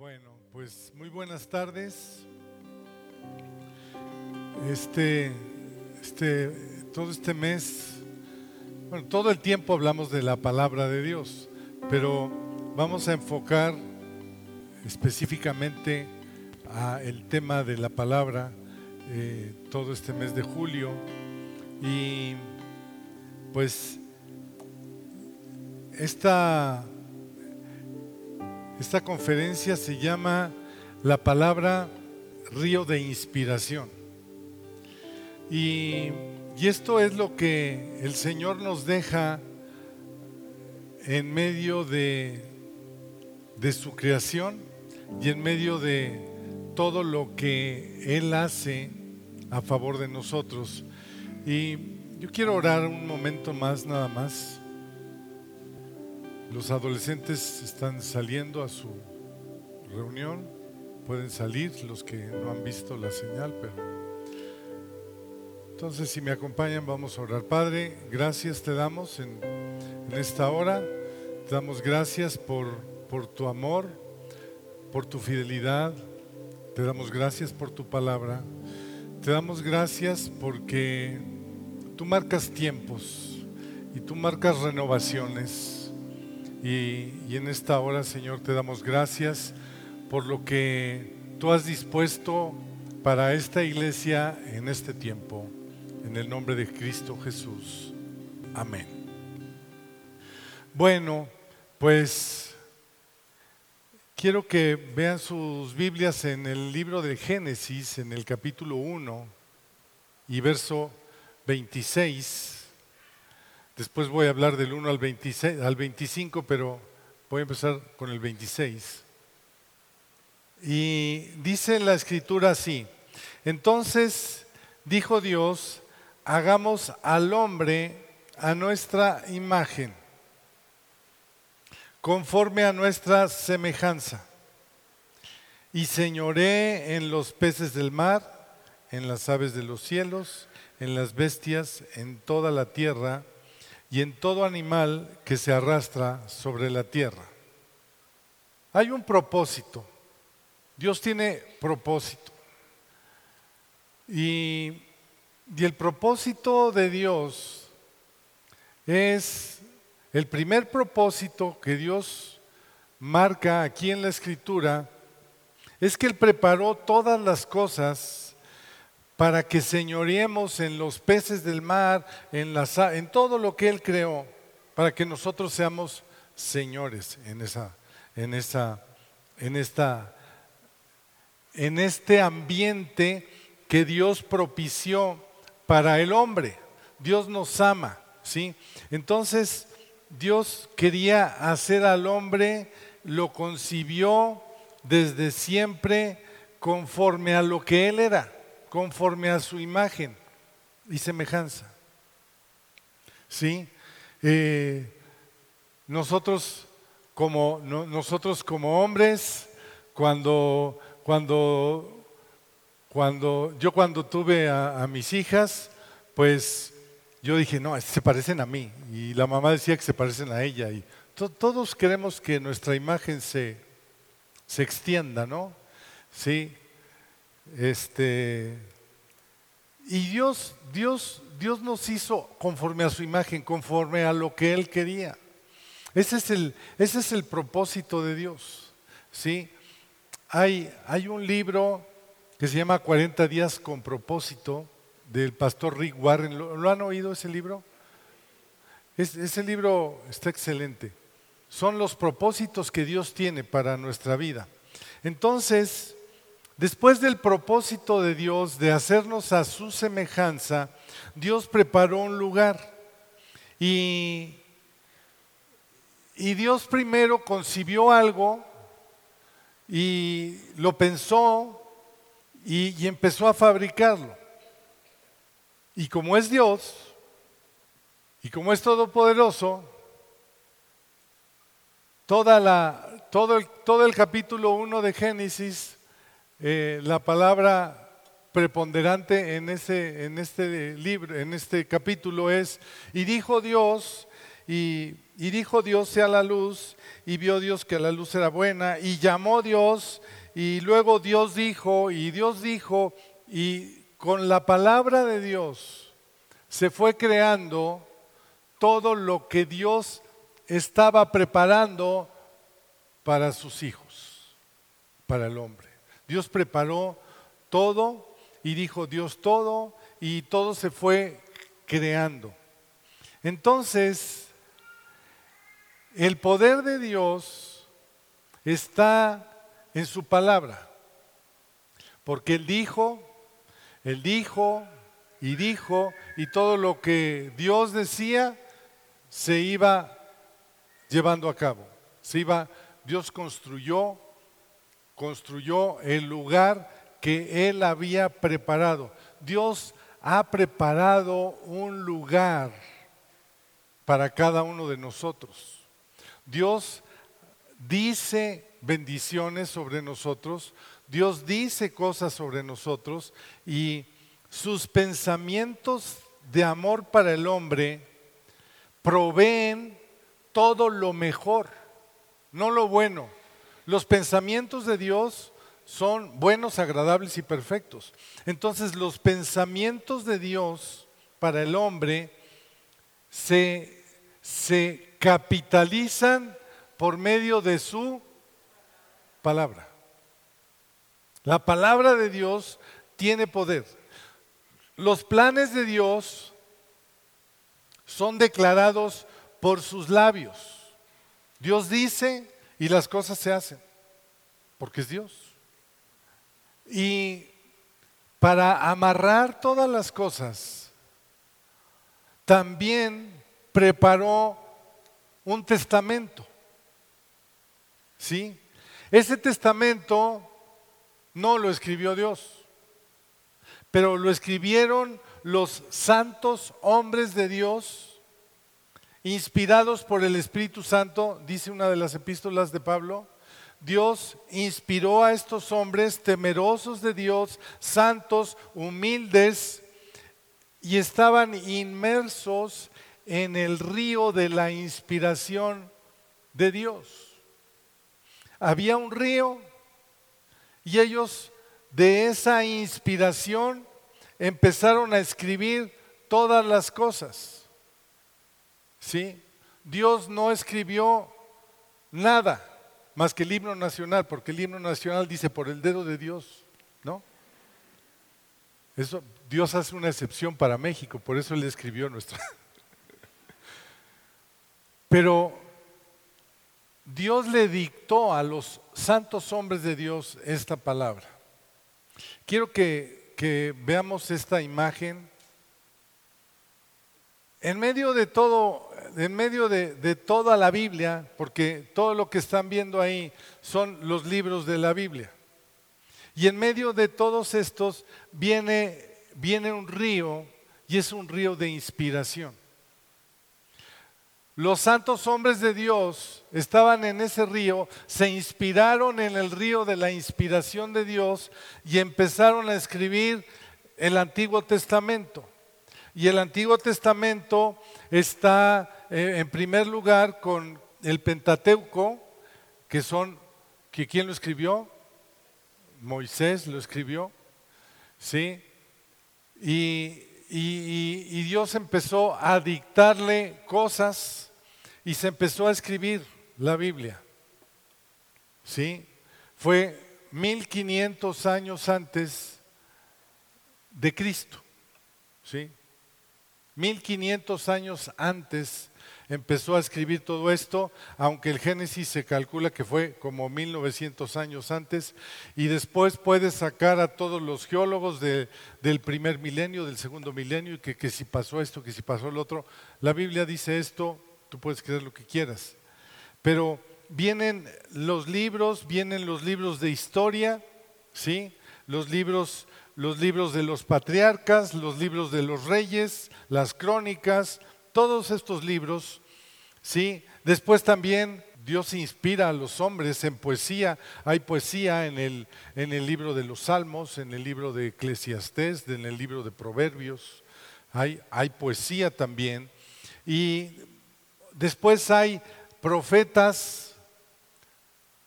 Bueno, pues muy buenas tardes. Este, este, todo este mes, bueno, todo el tiempo hablamos de la palabra de Dios, pero vamos a enfocar específicamente a el tema de la palabra eh, todo este mes de julio y pues esta esta conferencia se llama La palabra río de inspiración. Y, esto es lo que el Señor nos deja en medio de, de su creación y en medio de todo lo que Él hace a favor de nosotros. Y yo quiero orar un momento más nada más los adolescentes están saliendo a su reunión, pueden salir los que no han visto la señal, pero... Entonces, si me acompañan, vamos a orar. Padre, gracias te damos en, esta hora. Te damos gracias por, por tu amor, por tu fidelidad. Te damos gracias por tu palabra. Te damos gracias porque tú marcas tiempos y tú marcas renovaciones. Y, en esta hora, Señor, te damos gracias por lo que tú has dispuesto para esta iglesia en este tiempo. En el nombre de Cristo Jesús. Amén. Bueno, pues quiero que vean sus Biblias en el libro de Génesis, en el capítulo 1 y verso 26. Después voy a hablar del 1 al, 26, al 25, pero voy a empezar con el 26. Y dice la escritura así, entonces dijo Dios, hagamos al hombre a nuestra imagen, conforme a nuestra semejanza, y señoré en los peces del mar, en las aves de los cielos, en las bestias, en toda la tierra, y en todo animal que se arrastra sobre la tierra. Hay un propósito. Dios tiene propósito. Y, el propósito de Dios es el primer propósito que Dios marca aquí en la escritura, es que Él preparó todas las cosas para que señoreemos en los peces del mar, en, en todo lo que Él creó, para que nosotros seamos señores en, esa, en, esa, en, esta, en este ambiente que Dios propició para el hombre. Dios nos ama, ¿sí? Entonces, Dios quería hacer al hombre, lo concibió desde siempre conforme a lo que Él era conforme a su imagen y semejanza. ¿Sí? Eh, nosotros, como, nosotros como hombres, cuando, cuando, cuando yo cuando tuve a, mis hijas, pues yo dije, no, se parecen a mí. Y la mamá decía que se parecen a ella. Y todos queremos que nuestra imagen se, se extienda, ¿no? Sí. Este, y Dios, Dios, Dios nos hizo conforme a su imagen, conforme a lo que Él quería. Ese es el, ese es el propósito de Dios. ¿sí? Hay, hay un libro que se llama 40 días con propósito del pastor Rick Warren. ¿Lo, han oído ese libro? ese libro está excelente. Son los propósitos que Dios tiene para nuestra vida. Entonces, Después del propósito de Dios de hacernos a su semejanza, Dios preparó un lugar. Y, y Dios primero concibió algo y lo pensó y, y empezó a fabricarlo. Y como es Dios, y como es todopoderoso, toda la, todo, el, todo el capítulo 1 de Génesis eh, la palabra preponderante en, ese, en este libro, en este capítulo es, y dijo Dios, y, y dijo Dios sea la luz y vio Dios que la luz era buena y llamó Dios y luego Dios dijo y Dios dijo y con la palabra de Dios se fue creando todo lo que Dios estaba preparando para sus hijos, para el hombre. Dios preparó todo y dijo Dios todo y todo se fue creando. Entonces, el poder de Dios está en su palabra, porque Él dijo, Él dijo y dijo, y todo lo que Dios decía se iba llevando a cabo, se iba, Dios construyó, construyó el lugar que Él había preparado. Dios ha preparado un lugar para cada uno de nosotros. Dios dice bendiciones sobre nosotros, Dios dice cosas sobre nosotros y sus pensamientos de amor para el hombre proveen todo lo mejor, no lo bueno. Los pensamientos de Dios son buenos, agradables y perfectos. Entonces los pensamientos de Dios para el hombre se, se capitalizan por medio de su palabra. La palabra de Dios tiene poder. Los planes de Dios son declarados por sus labios. Dios dice y las cosas se hacen, porque es Dios. Y para amarrar todas las cosas, también preparó un testamento. ¿Sí? Ese testamento no lo escribió Dios, pero lo escribieron los santos hombres de Dios, inspirados por el Espíritu Santo, dice una de las epístolas de Pablo. Dios inspiró a estos hombres temerosos de Dios, santos, humildes, y estaban inmersos en el río de la inspiración de Dios había un río y ellos de esa inspiración empezaron a escribir todas las cosas. ¿Sí? Dios no escribió nada más que el himno nacional, porque el himno nacional dice por el dedo de Dios, ¿no? Eso, Dios hace una excepción para México, por eso Él escribió nuestra. Pero Dios le dictó a los santos hombres de Dios esta palabra. Quiero que, veamos esta imagen. En medio de todo, en medio de, toda la Biblia, porque todo lo que están viendo ahí son los libros de la Biblia. Y en medio de todos estos viene, viene un río y es un río de inspiración. Los santos hombres de Dios estaban en ese río, se inspiraron en el río de la inspiración de Dios y empezaron a escribir el Antiguo Testamento. Y el Antiguo Testamento está eh, en primer lugar con el Pentateuco, que son, que ¿quién lo escribió? Moisés lo escribió, ¿sí? Y, y Dios empezó a dictarle cosas y se empezó a escribir la Biblia. ¿Sí? Fue 1500 años antes de Cristo. ¿Sí? 1500 años antes empezó a escribir todo esto, aunque el Génesis se calcula que fue como 1900 años antes, y después puede sacar a todos los geólogos del primer milenio, del segundo milenio, y que, que si pasó esto, que si pasó el otro. La Biblia dice esto tú puedes creer lo que quieras. Pero vienen los libros, vienen los libros de historia, ¿sí? Los libros, los libros de los patriarcas, los libros de los reyes, las crónicas, todos estos libros, ¿sí? Después también Dios inspira a los hombres en poesía. Hay poesía en el, en el libro de los Salmos, en el libro de Eclesiastés, en el libro de Proverbios. Hay, hay poesía también. Y después hay profetas,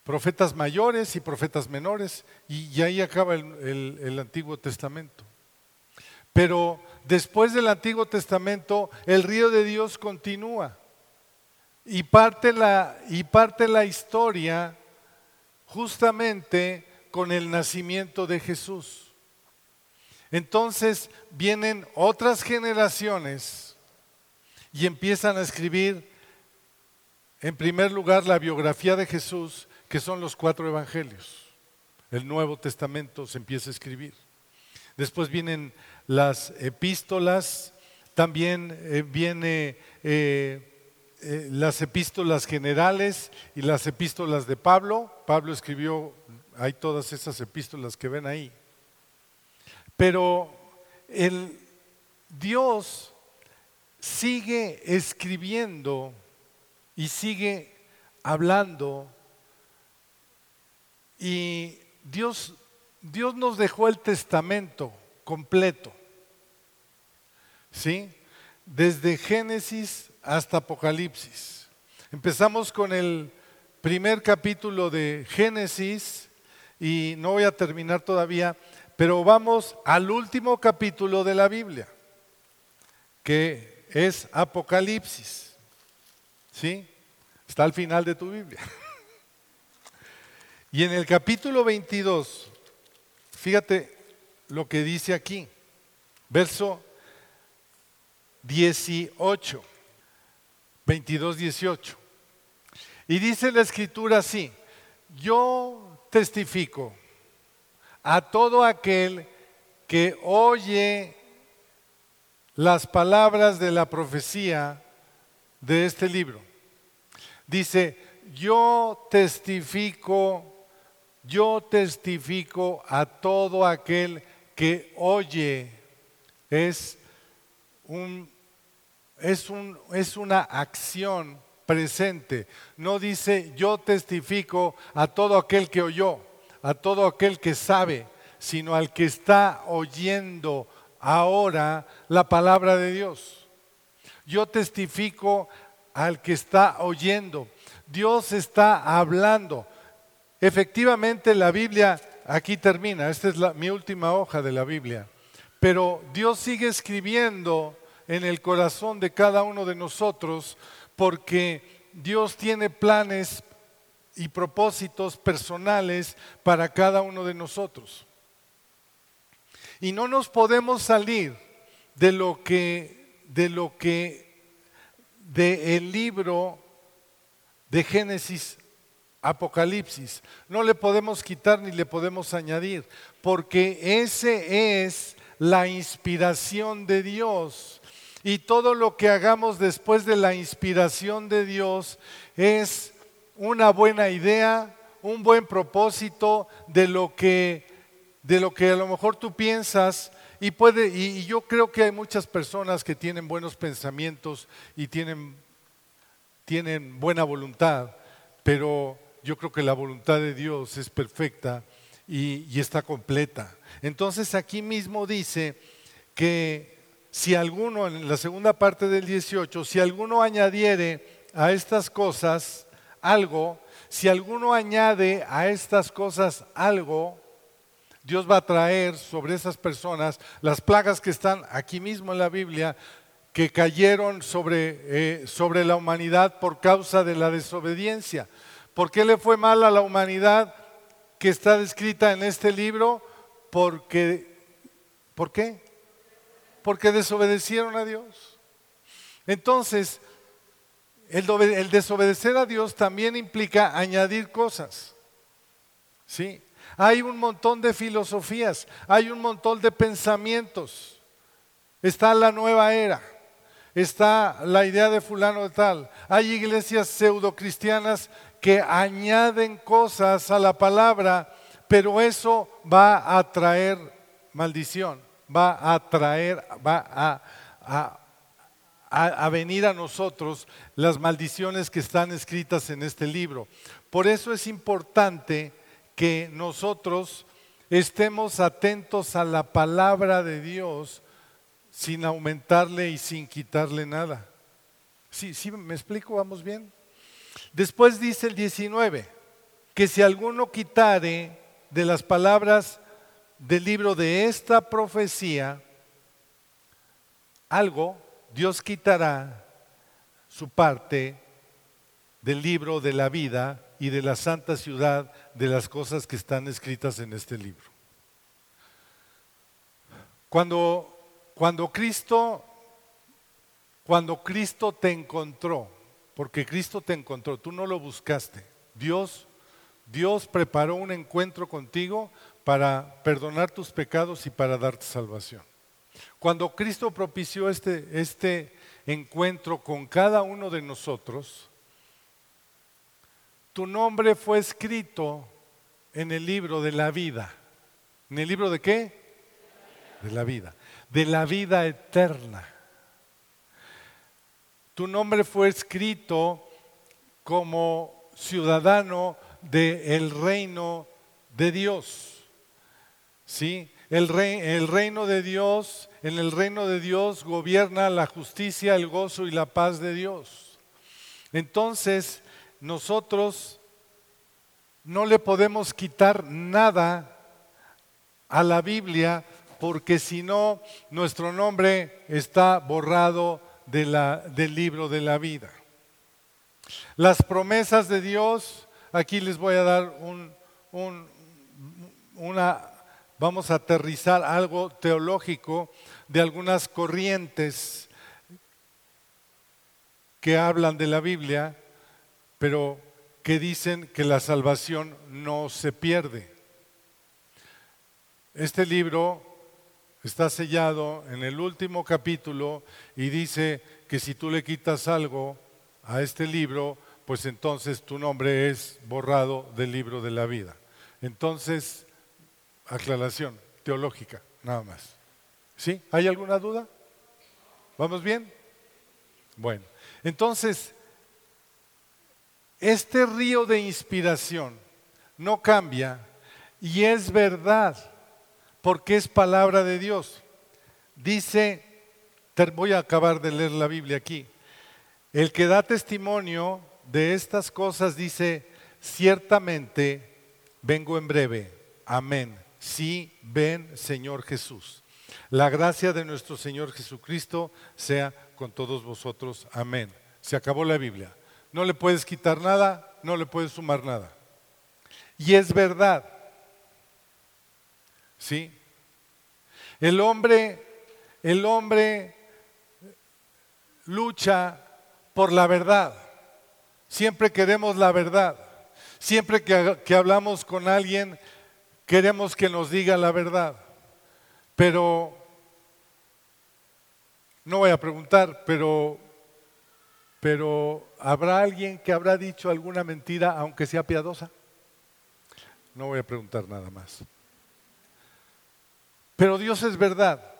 profetas mayores y profetas menores, y, ahí acaba el Antiguo Testamento. Pero después del Antiguo Testamento, el río de Dios continúa. Y parte la, y parte la historia justamente con el nacimiento de Jesús. Entonces vienen otras generaciones y empiezan a escribir, en primer lugar, la biografía de Jesús, que son los cuatro evangelios. El Nuevo Testamento se empieza a escribir. Después vienen las epístolas, también eh, eh, eh, las epístolas generales y las epístolas de Pablo. Pablo escribió, hay todas esas epístolas que ven ahí. Pero el Dios sigue escribiendo y sigue hablando y Dios, Dios nos dejó el testamento completo. ¿Sí? Desde Génesis hasta Apocalipsis. Empezamos con el primer capítulo de Génesis y no voy a terminar todavía, pero vamos al último capítulo de la Biblia, que es Apocalipsis. ¿Sí? Está al final de tu Biblia. Y en el capítulo 22, fíjate lo que dice aquí, verso 18, 22, 18. Y dice la escritura así, yo testifico a todo aquel que oye las palabras de la profecía de este libro. Dice, yo testifico, yo testifico a todo aquel que oye. Es, un, es, un, es una acción presente. No dice yo testifico a todo aquel que oyó, a todo aquel que sabe, sino al que está oyendo ahora la palabra de Dios. Yo testifico al que está oyendo. Dios está hablando. Efectivamente la Biblia aquí termina, esta es mi última hoja de la Biblia, pero Dios sigue escribiendo en el corazón de cada uno de nosotros porque Dios tiene planes y propósitos personales para cada uno de nosotros. Y no nos podemos salir de lo que de lo que de el libro de Génesis Apocalipsis. No le podemos quitar ni le podemos añadir, porque ese es la inspiración de Dios. Y todo lo que hagamos después de la inspiración de Dios es una buena idea, un buen propósito de lo que, de lo que a lo mejor tú piensas. Y, puede, y yo creo que hay muchas personas que tienen buenos pensamientos y tienen, tienen buena voluntad, pero yo creo que la voluntad de Dios es perfecta y, está completa. Entonces aquí mismo dice que si alguno, en la segunda parte del 18, si alguno añadiere a estas cosas algo, si alguno añade a estas cosas algo, Dios va a traer sobre esas personas las plagas que están aquí mismo en la Biblia, que cayeron sobre, eh, sobre la humanidad por causa de la desobediencia. ¿Por qué le fue mal a la humanidad que está descrita en este libro? Porque, ¿por qué? Porque desobedecieron a Dios. Entonces, el, desobedecer a Dios también implica añadir cosas. ¿Sí? Hay un montón de filosofías, hay un montón de pensamientos. Está la nueva era, está la idea de fulano de tal. Hay iglesias pseudo cristianas que añaden cosas a la palabra, pero eso va a traer maldición, va a traer, va a, venir a nosotros las maldiciones que están escritas en este libro. Por eso es importante que nosotros estemos atentos a la palabra de Dios sin aumentarle y sin quitarle nada. Sí, sí, me explico, vamos bien. Después dice el 19, que si alguno quitare de las palabras del libro de esta profecía algo, Dios quitará su parte del libro de la vida y de la santa ciudad de las cosas que están escritas en este libro. Cuando, cuando Cristo cuando Cristo te encontró, porque Cristo te encontró, tú no lo buscaste. Dios Dios preparó un encuentro contigo para perdonar tus pecados y para darte salvación. Cuando Cristo propició este, este encuentro con cada uno de nosotros, tu nombre fue escrito en el libro de la vida. ¿En el libro de qué? De la vida. De la vida eterna. Tu nombre fue escrito como ciudadano del reino de Dios. ¿Sí? El, el reino de Dios, en el reino de Dios gobierna la justicia, el gozo y la paz de Dios. Entonces, nosotros no le podemos quitar nada a la Biblia porque si no, nuestro nombre está borrado de la, del libro de la vida. Las promesas de Dios Aquí les voy a dar un, una, vamos a aterrizar algo teológico de algunas corrientes que hablan de la Biblia, pero que dicen que la salvación no se pierde. Este libro está sellado en el último capítulo y dice que si tú le quitas algo a este libro, pues entonces tu nombre es borrado del libro de la vida. Entonces, aclaración teológica, nada más. ¿Sí? ¿Hay alguna duda? ¿Vamos bien? Bueno, entonces, este río de inspiración no cambia y es verdad porque es palabra de Dios. Dice, voy a acabar de leer la Biblia aquí, el que da testimonio de estas cosas dice, ciertamente vengo en breve. Amén. Sí, ven Señor Jesús. La gracia de nuestro Señor Jesucristo sea con todos vosotros. Amén. Se acabó la Biblia. No le puedes quitar nada, no le puedes sumar nada. Y es verdad. ¿Sí? El hombre, el hombre lucha por la verdad. Siempre queremos la verdad. Siempre que, hablamos con alguien, queremos que nos diga la verdad. Pero, no voy a preguntar, pero, pero ¿habrá alguien que habrá dicho alguna mentira aunque sea piadosa? No voy a preguntar nada más. Pero Dios es verdad.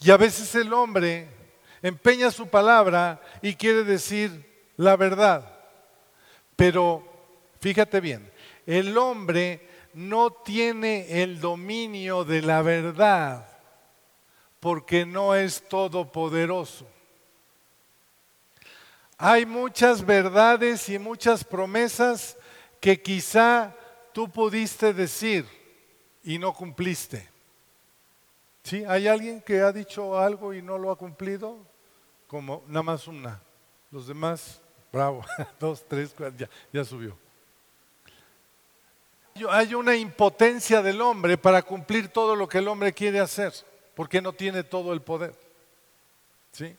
Y a veces el hombre empeña su palabra y quiere decir la verdad. Pero fíjate bien, el hombre no tiene el dominio de la verdad porque no es todopoderoso. Hay muchas verdades y muchas promesas que quizá tú pudiste decir y no cumpliste. ¿Sí? ¿Hay alguien que ha dicho algo y no lo ha cumplido? Como nada más una. Los demás Bravo, dos, tres, cuatro, ya, ya subió. Hay una impotencia del hombre para cumplir todo lo que el hombre quiere hacer, porque no tiene todo el poder. ¿Sí?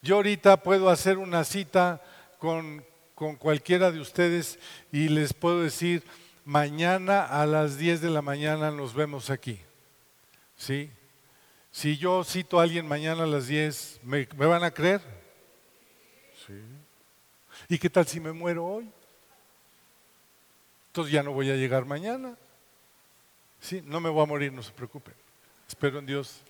Yo ahorita puedo hacer una cita con, con cualquiera de ustedes y les puedo decir, mañana a las 10 de la mañana nos vemos aquí. ¿Sí? Si yo cito a alguien mañana a las 10, ¿me, ¿me van a creer? ¿Y qué tal si me muero hoy? Entonces ya no voy a llegar mañana. Sí, no me voy a morir, no se preocupen. Espero en Dios.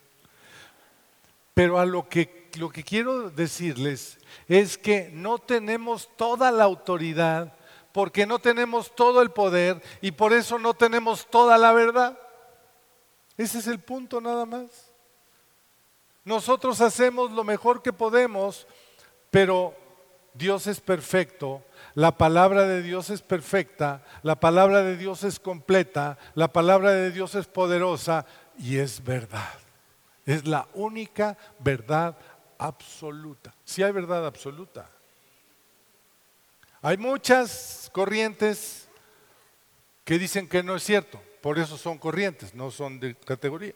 Pero a lo que, lo que quiero decirles es que no tenemos toda la autoridad porque no tenemos todo el poder y por eso no tenemos toda la verdad. Ese es el punto nada más. Nosotros hacemos lo mejor que podemos, pero Dios es perfecto, la palabra de Dios es perfecta, la palabra de Dios es completa, la palabra de Dios es poderosa y es verdad. Es la única verdad absoluta. Si hay verdad absoluta. Hay muchas corrientes que dicen que no es cierto, por eso son corrientes, no son de categoría.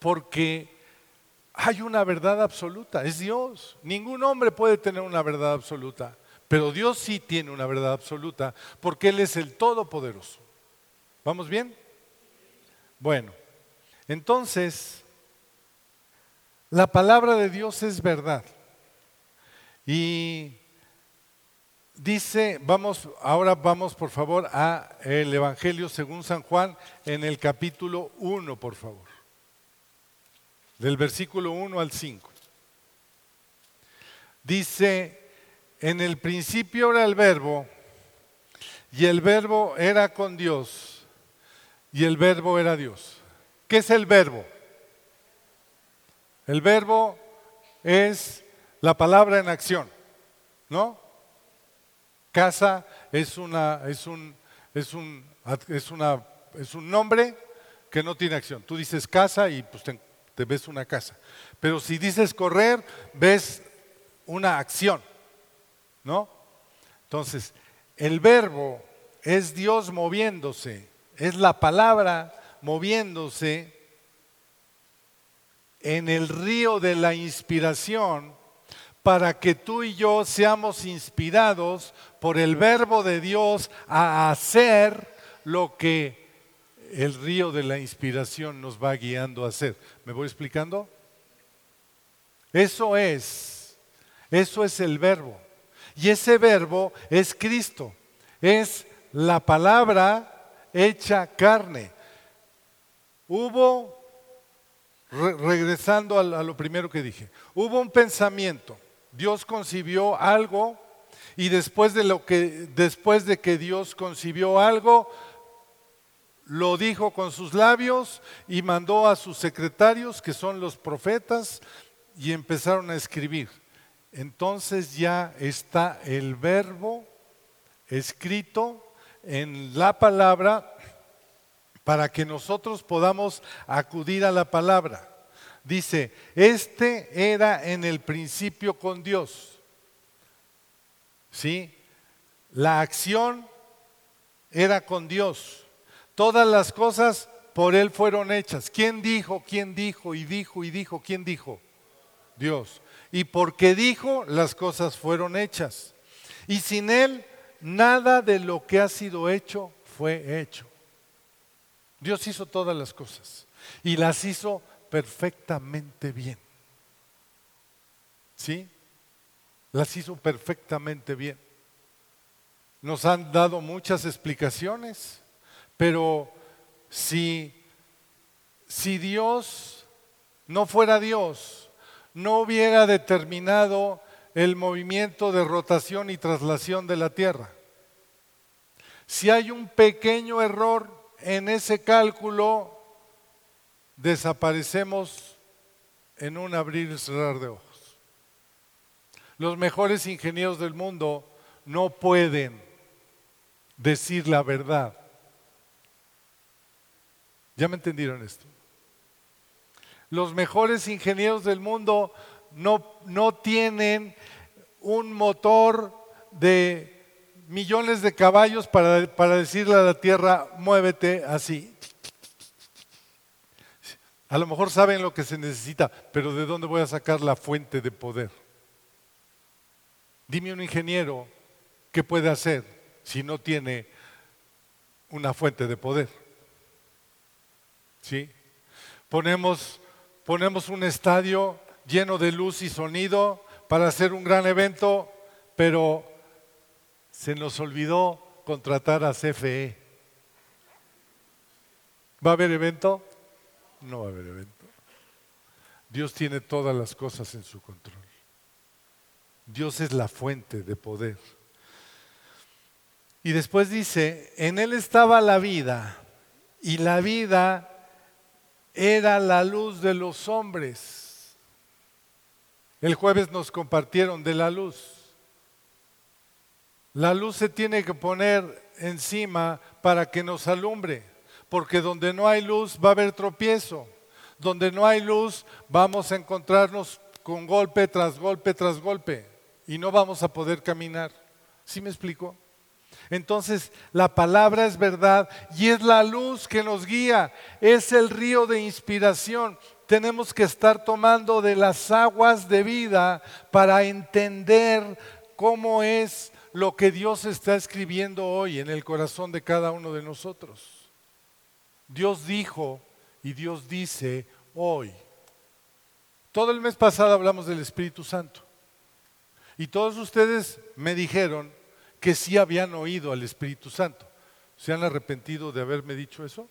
Porque hay una verdad absoluta, es Dios. Ningún hombre puede tener una verdad absoluta, pero Dios sí tiene una verdad absoluta, porque Él es el Todopoderoso. ¿Vamos bien? Bueno, entonces, la palabra de Dios es verdad. Y Dice, vamos, ahora vamos por favor a el Evangelio según San Juan en el capítulo 1, por favor. Del versículo 1 al 5. Dice, en el principio era el verbo, y el verbo era con Dios, y el verbo era Dios. ¿Qué es el verbo? El verbo es la palabra en acción, ¿no? Casa es, una, es, un, es, un, es, es un nombre que no tiene acción. Tú dices casa y pues te, te ves una casa. Pero si dices correr, ves una acción. ¿No? Entonces, el verbo es Dios moviéndose, es la palabra moviéndose en el río de la inspiración para que tú y yo seamos inspirados por el verbo de Dios a hacer lo que el río de la inspiración nos va guiando a hacer. ¿Me voy explicando? Eso es, eso es el verbo. Y ese verbo es Cristo, es la palabra hecha carne. Hubo, regresando a lo primero que dije, hubo un pensamiento Dios concibió algo y después de lo que después de que Dios concibió algo lo dijo con sus labios y mandó a sus secretarios que son los profetas y empezaron a escribir. Entonces ya está el verbo escrito en la palabra para que nosotros podamos acudir a la palabra. Dice, este era en el principio con Dios. ¿Sí? La acción era con Dios. Todas las cosas por Él fueron hechas. ¿Quién dijo? ¿Quién dijo? Y dijo y dijo. ¿Quién dijo? Dios. Y porque dijo, las cosas fueron hechas. Y sin Él, nada de lo que ha sido hecho fue hecho. Dios hizo todas las cosas. Y las hizo perfectamente bien. ¿Sí? Las hizo perfectamente bien. Nos han dado muchas explicaciones, pero si, si Dios no fuera Dios, no hubiera determinado el movimiento de rotación y traslación de la Tierra. Si hay un pequeño error en ese cálculo, desaparecemos en un abrir y cerrar de ojos. Los mejores ingenieros del mundo no pueden decir la verdad. ¿Ya me entendieron esto? Los mejores ingenieros del mundo no, no tienen un motor de millones de caballos para, para decirle a la Tierra, muévete así. A lo mejor saben lo que se necesita, pero ¿de dónde voy a sacar la fuente de poder? Dime un ingeniero qué puede hacer si no tiene una fuente de poder. ¿Sí? Ponemos, ponemos un estadio lleno de luz y sonido para hacer un gran evento, pero se nos olvidó contratar a CFE. ¿Va a haber evento? No va a haber evento. Dios tiene todas las cosas en su control. Dios es la fuente de poder. Y después dice, en Él estaba la vida y la vida era la luz de los hombres. El jueves nos compartieron de la luz. La luz se tiene que poner encima para que nos alumbre, porque donde no hay luz va a haber tropiezo. Donde no hay luz vamos a encontrarnos con golpe tras golpe tras golpe y no vamos a poder caminar. ¿Sí me explico? Entonces, la palabra es verdad y es la luz que nos guía, es el río de inspiración. Tenemos que estar tomando de las aguas de vida para entender cómo es lo que Dios está escribiendo hoy en el corazón de cada uno de nosotros. Dios dijo y Dios dice hoy. Todo el mes pasado hablamos del Espíritu Santo. Y todos ustedes me dijeron que sí habían oído al Espíritu Santo. ¿Se han arrepentido de haberme dicho eso?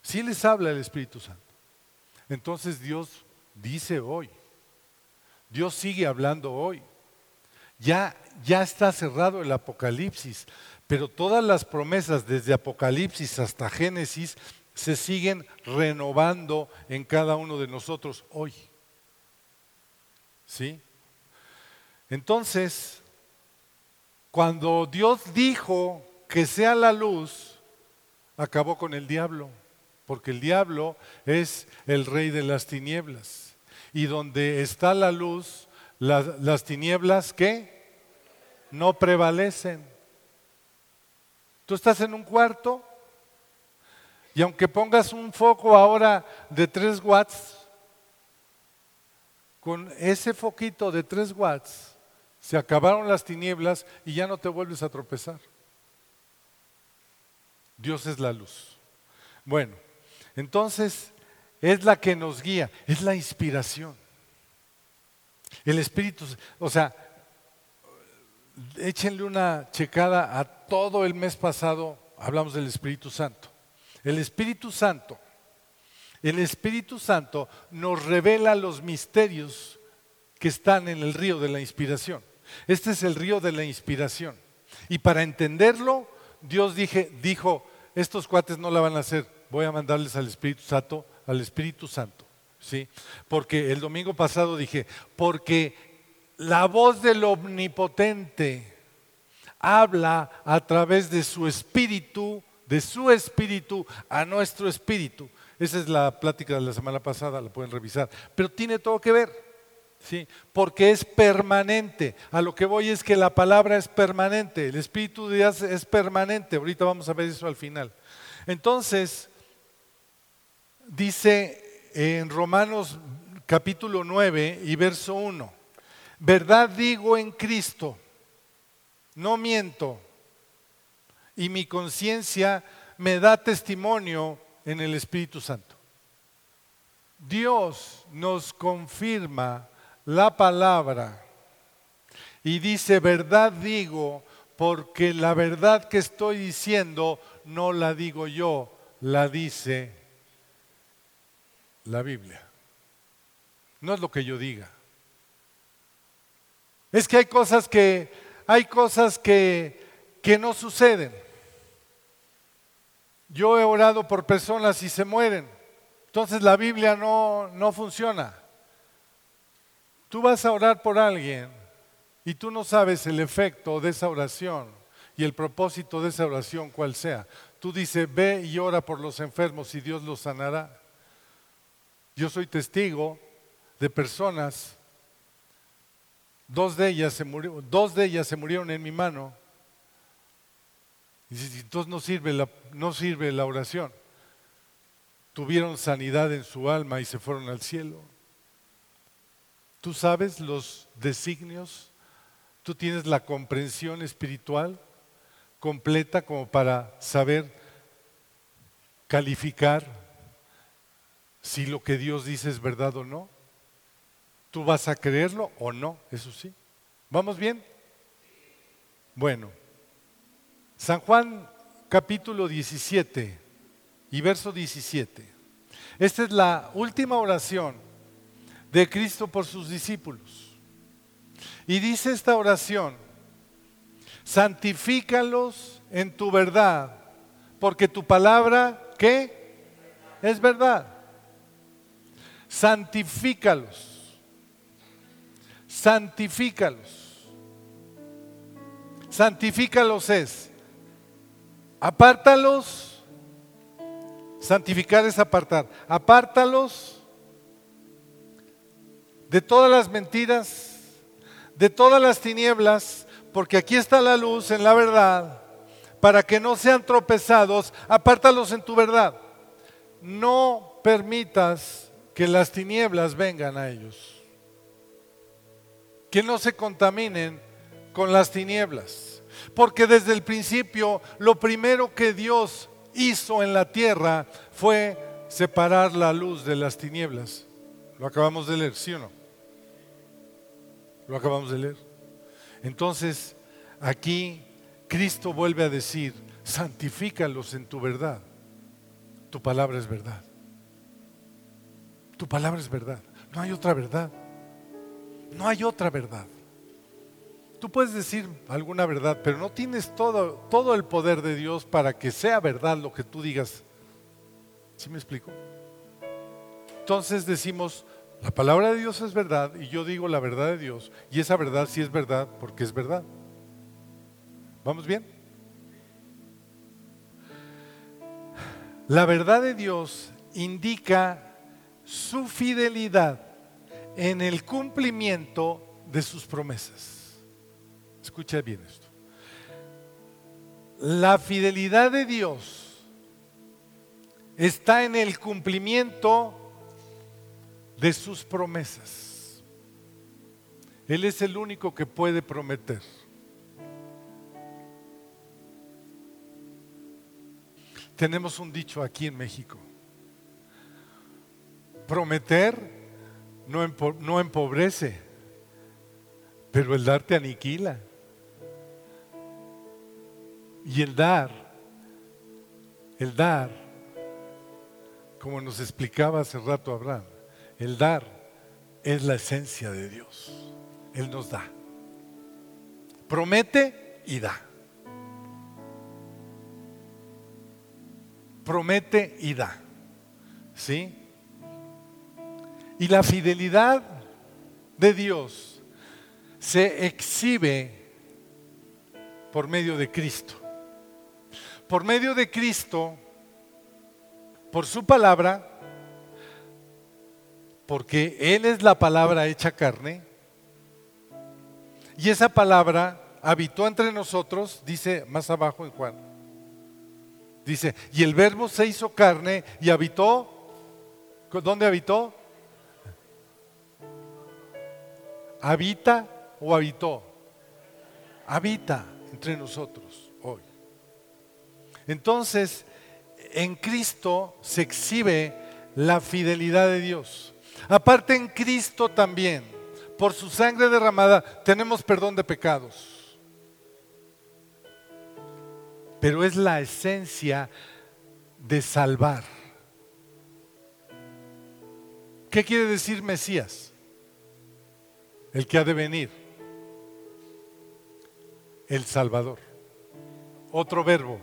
Sí les habla el Espíritu Santo. Entonces Dios dice hoy. Dios sigue hablando hoy. Ya, ya está cerrado el Apocalipsis, pero todas las promesas desde Apocalipsis hasta Génesis se siguen renovando en cada uno de nosotros hoy. ¿Sí? Entonces, cuando Dios dijo que sea la luz, acabó con el diablo, porque el diablo es el rey de las tinieblas. Y donde está la luz, las, las tinieblas, ¿qué? No prevalecen. Tú estás en un cuarto y aunque pongas un foco ahora de 3 watts, con ese foquito de 3 watts se acabaron las tinieblas y ya no te vuelves a tropezar. Dios es la luz. Bueno, entonces es la que nos guía, es la inspiración. El Espíritu, o sea, échenle una checada a todo el mes pasado, hablamos del Espíritu Santo. El Espíritu Santo, el Espíritu Santo nos revela los misterios que están en el río de la inspiración. Este es el río de la inspiración. Y para entenderlo, Dios dije, dijo, estos cuates no la van a hacer, voy a mandarles al Espíritu Santo, al Espíritu Santo. ¿Sí? Porque el domingo pasado dije, porque la voz del omnipotente habla a través de su espíritu de su espíritu a nuestro espíritu. Esa es la plática de la semana pasada, la pueden revisar. Pero tiene todo que ver, ¿sí? Porque es permanente. A lo que voy es que la palabra es permanente, el espíritu de Dios es permanente. Ahorita vamos a ver eso al final. Entonces, dice en Romanos capítulo 9 y verso 1, verdad digo en Cristo, no miento y mi conciencia me da testimonio en el Espíritu Santo. Dios nos confirma la palabra y dice, verdad digo, porque la verdad que estoy diciendo no la digo yo, la dice la Biblia. No es lo que yo diga. Es que hay cosas que hay cosas que, que no suceden. Yo he orado por personas y se mueren. Entonces la Biblia no, no funciona. Tú vas a orar por alguien y tú no sabes el efecto de esa oración y el propósito de esa oración cuál sea. Tú dices, ve y ora por los enfermos y Dios los sanará. Yo soy testigo de personas, dos de ellas se, dos de ellas se murieron en mi mano y entonces no sirve, la, no sirve la oración. Tuvieron sanidad en su alma y se fueron al cielo. ¿Tú sabes los designios? ¿Tú tienes la comprensión espiritual completa como para saber calificar si lo que Dios dice es verdad o no? ¿Tú vas a creerlo o no? Eso sí. ¿Vamos bien? Bueno. San Juan capítulo 17 y verso 17. Esta es la última oración de Cristo por sus discípulos. Y dice esta oración, santifícalos en tu verdad, porque tu palabra, ¿qué? es verdad. Santifícalos. Santifícalos. Santifícalos es apártalos. Santificar es apartar. Apártalos de todas las mentiras, de todas las tinieblas, porque aquí está la luz en la verdad, para que no sean tropezados, apártalos en tu verdad. No permitas que las tinieblas vengan a ellos, que no se contaminen con las tinieblas, porque desde el principio lo primero que Dios hizo en la tierra fue separar la luz de las tinieblas. Lo acabamos de leer, ¿sí o no? Lo acabamos de leer. Entonces, aquí Cristo vuelve a decir, santifícalos en tu verdad. Tu palabra es verdad. Tu palabra es verdad. No hay otra verdad. No hay otra verdad. Tú puedes decir alguna verdad, pero no tienes todo, todo el poder de Dios para que sea verdad lo que tú digas. ¿Sí me explico? Entonces decimos, la palabra de Dios es verdad y yo digo la verdad de Dios y esa verdad sí es verdad porque es verdad. ¿Vamos bien? La verdad de Dios indica su fidelidad en el cumplimiento de sus promesas. Escucha bien esto. La fidelidad de Dios está en el cumplimiento de sus promesas. Él es el único que puede prometer. Tenemos un dicho aquí en México. Prometer no, empobrece, pero el dar te aniquila. Y el dar, el dar, como nos explicaba hace rato Abraham, el dar es la esencia de Dios. Él nos da. Promete y da. Promete y da. ¿Sí? Y la fidelidad de Dios se exhibe por medio de Cristo. Por medio de Cristo, por su palabra, porque Él es la palabra hecha carne. Y esa palabra habitó entre nosotros, dice más abajo en Juan. Dice, y el verbo se hizo carne y habitó. ¿Dónde habitó? ¿Habita o habitó? Habita entre nosotros hoy. Entonces, en Cristo se exhibe la fidelidad de Dios. Aparte en Cristo también, por su sangre derramada, tenemos perdón de pecados. Pero es la esencia de salvar. ¿Qué quiere decir Mesías? El que ha de venir. El Salvador. Otro verbo.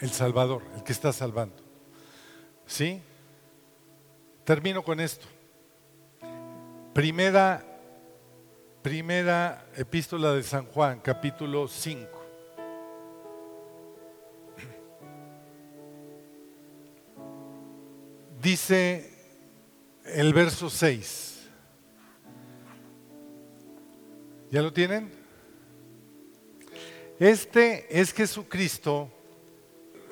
El Salvador, el que está salvando. ¿Sí? Termino con esto. Primera, primera epístola de San Juan, capítulo 5. Dice el verso 6. ¿Ya lo tienen? Este es Jesucristo,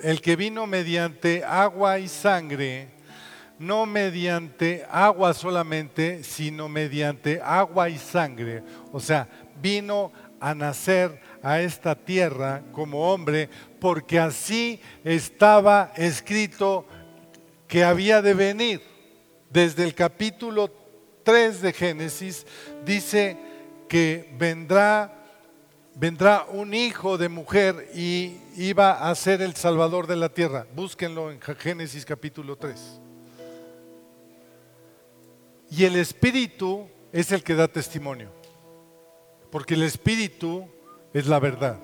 el que vino mediante agua y sangre no mediante agua solamente, sino mediante agua y sangre. O sea, vino a nacer a esta tierra como hombre, porque así estaba escrito que había de venir. Desde el capítulo 3 de Génesis dice que vendrá vendrá un hijo de mujer y iba a ser el salvador de la tierra. Búsquenlo en Génesis capítulo 3. Y el Espíritu es el que da testimonio. Porque el Espíritu es la verdad.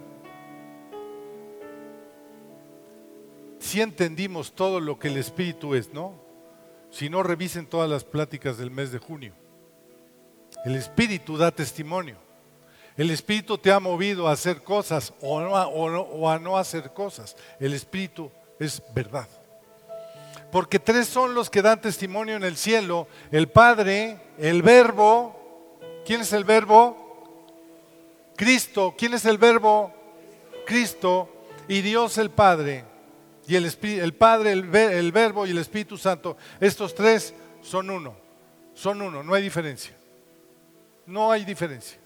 sí entendimos todo lo que el Espíritu es, ¿no? Si no, revisen todas las pláticas del mes de junio. El Espíritu da testimonio. El Espíritu te ha movido a hacer cosas o, a no hacer cosas. El Espíritu es verdad. Porque tres son los que dan testimonio en el cielo. El Padre, el Verbo. ¿Quién es el Verbo? Cristo. ¿Quién es el Verbo? Cristo. Y Dios el Padre. Y el, el Padre, el Verbo y el Espíritu Santo. Estos tres son uno. Son uno. No hay diferencia. No hay diferencia.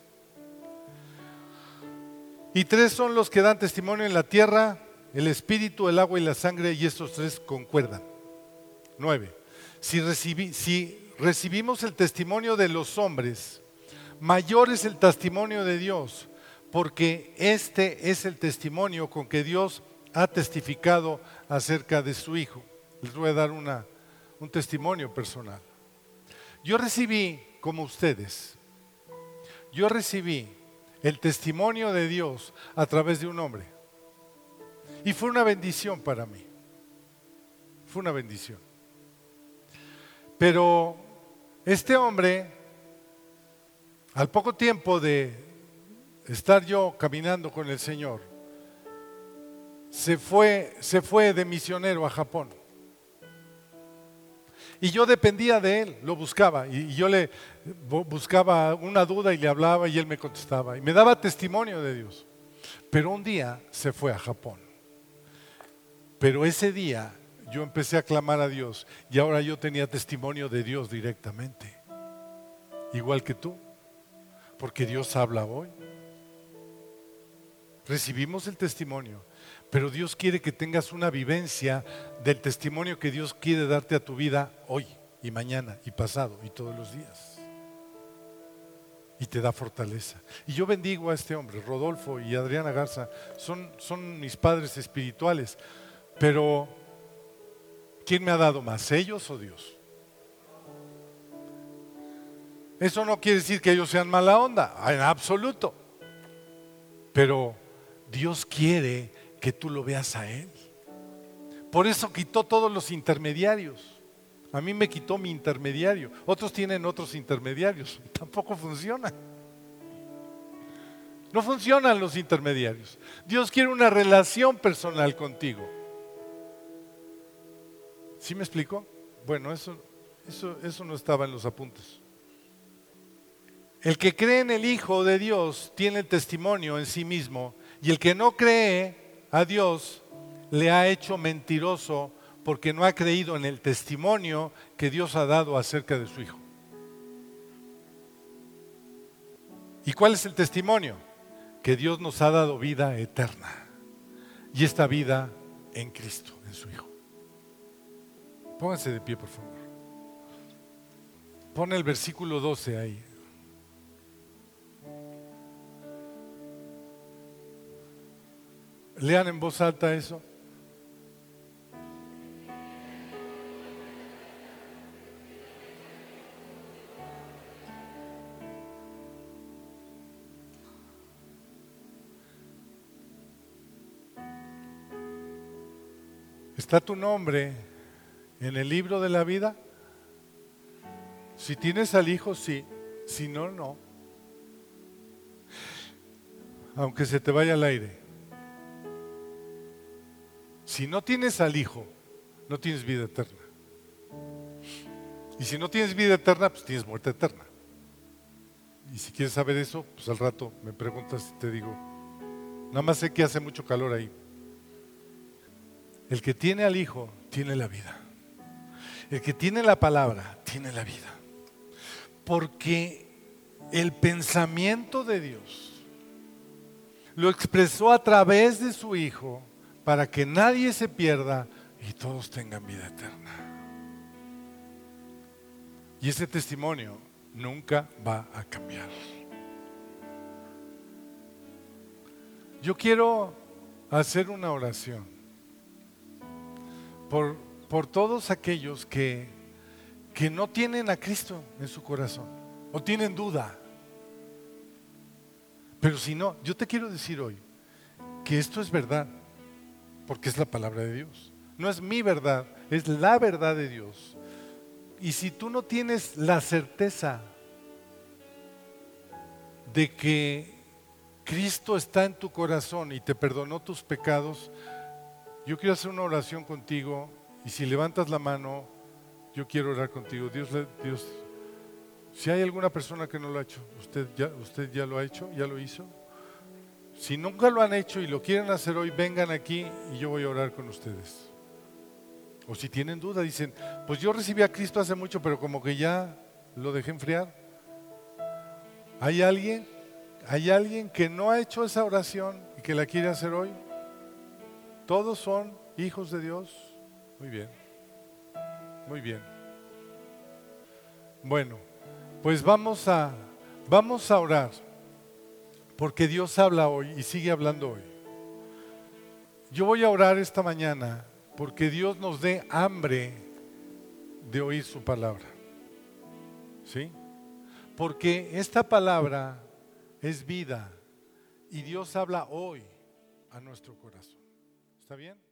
Y tres son los que dan testimonio en la tierra, el espíritu, el agua y la sangre, y estos tres concuerdan. Nueve. Si, si recibimos el testimonio de los hombres, mayor es el testimonio de Dios, porque este es el testimonio con que Dios ha testificado acerca de su Hijo. Les voy a dar una, un testimonio personal. Yo recibí, como ustedes, yo recibí el testimonio de Dios a través de un hombre. Y fue una bendición para mí. Fue una bendición. Pero este hombre, al poco tiempo de estar yo caminando con el Señor, se fue, se fue de misionero a Japón. Y yo dependía de él, lo buscaba. Y yo le buscaba una duda y le hablaba y él me contestaba. Y me daba testimonio de Dios. Pero un día se fue a Japón. Pero ese día yo empecé a clamar a Dios y ahora yo tenía testimonio de Dios directamente. Igual que tú. Porque Dios habla hoy. Recibimos el testimonio pero Dios quiere que tengas una vivencia del testimonio que Dios quiere darte a tu vida hoy y mañana y pasado y todos los días. Y te da fortaleza. Y yo bendigo a este hombre, Rodolfo y Adriana Garza, son, son mis padres espirituales, pero ¿quién me ha dado más, ellos o Dios? Eso no quiere decir que ellos sean mala onda, en absoluto. Pero Dios quiere que tú lo veas a Él. Por eso quitó todos los intermediarios. A mí me quitó mi intermediario. Otros tienen otros intermediarios. Tampoco funciona. No funcionan los intermediarios. Dios quiere una relación personal contigo. ¿Sí me explico? Bueno, eso, eso, eso no estaba en los apuntes. El que cree en el Hijo de Dios tiene testimonio en sí mismo y el que no cree a Dios le ha hecho mentiroso porque no ha creído en el testimonio que Dios ha dado acerca de su Hijo. ¿Y cuál es el testimonio? Que Dios nos ha dado vida eterna. Y esta vida en Cristo, en su Hijo. Pónganse de pie, por favor. Pon el versículo 12 ahí. Lean en voz alta eso. ¿Está tu nombre en el libro de la vida? Si tienes al hijo, sí. Si no, no. Aunque se te vaya al aire. Si no tienes al Hijo, no tienes vida eterna. Y si no tienes vida eterna, pues tienes muerte eterna. Y si quieres saber eso, pues al rato me preguntas y te digo, nada más sé que hace mucho calor ahí. El que tiene al Hijo tiene la vida. El que tiene la palabra tiene la vida. Porque el pensamiento de Dios lo expresó a través de su Hijo para que nadie se pierda y todos tengan vida eterna. Y ese testimonio nunca va a cambiar. Yo quiero hacer una oración por, por todos aquellos que, que no tienen a Cristo en su corazón o tienen duda. Pero si no, yo te quiero decir hoy que esto es verdad porque es la palabra de Dios. No es mi verdad, es la verdad de Dios. Y si tú no tienes la certeza de que Cristo está en tu corazón y te perdonó tus pecados, yo quiero hacer una oración contigo y si levantas la mano, yo quiero orar contigo. Dios, Dios, si hay alguna persona que no lo ha hecho, usted ya, usted ya lo ha hecho, ya lo hizo. Si nunca lo han hecho y lo quieren hacer hoy, vengan aquí y yo voy a orar con ustedes. O si tienen duda, dicen, pues yo recibí a Cristo hace mucho, pero como que ya lo dejé enfriar. ¿Hay alguien? ¿Hay alguien que no ha hecho esa oración y que la quiere hacer hoy? ¿Todos son hijos de Dios? Muy bien. Muy bien. Bueno, pues vamos a vamos a orar. Porque Dios habla hoy y sigue hablando hoy. Yo voy a orar esta mañana porque Dios nos dé hambre de oír su palabra. ¿Sí? Porque esta palabra es vida y Dios habla hoy a nuestro corazón. ¿Está bien?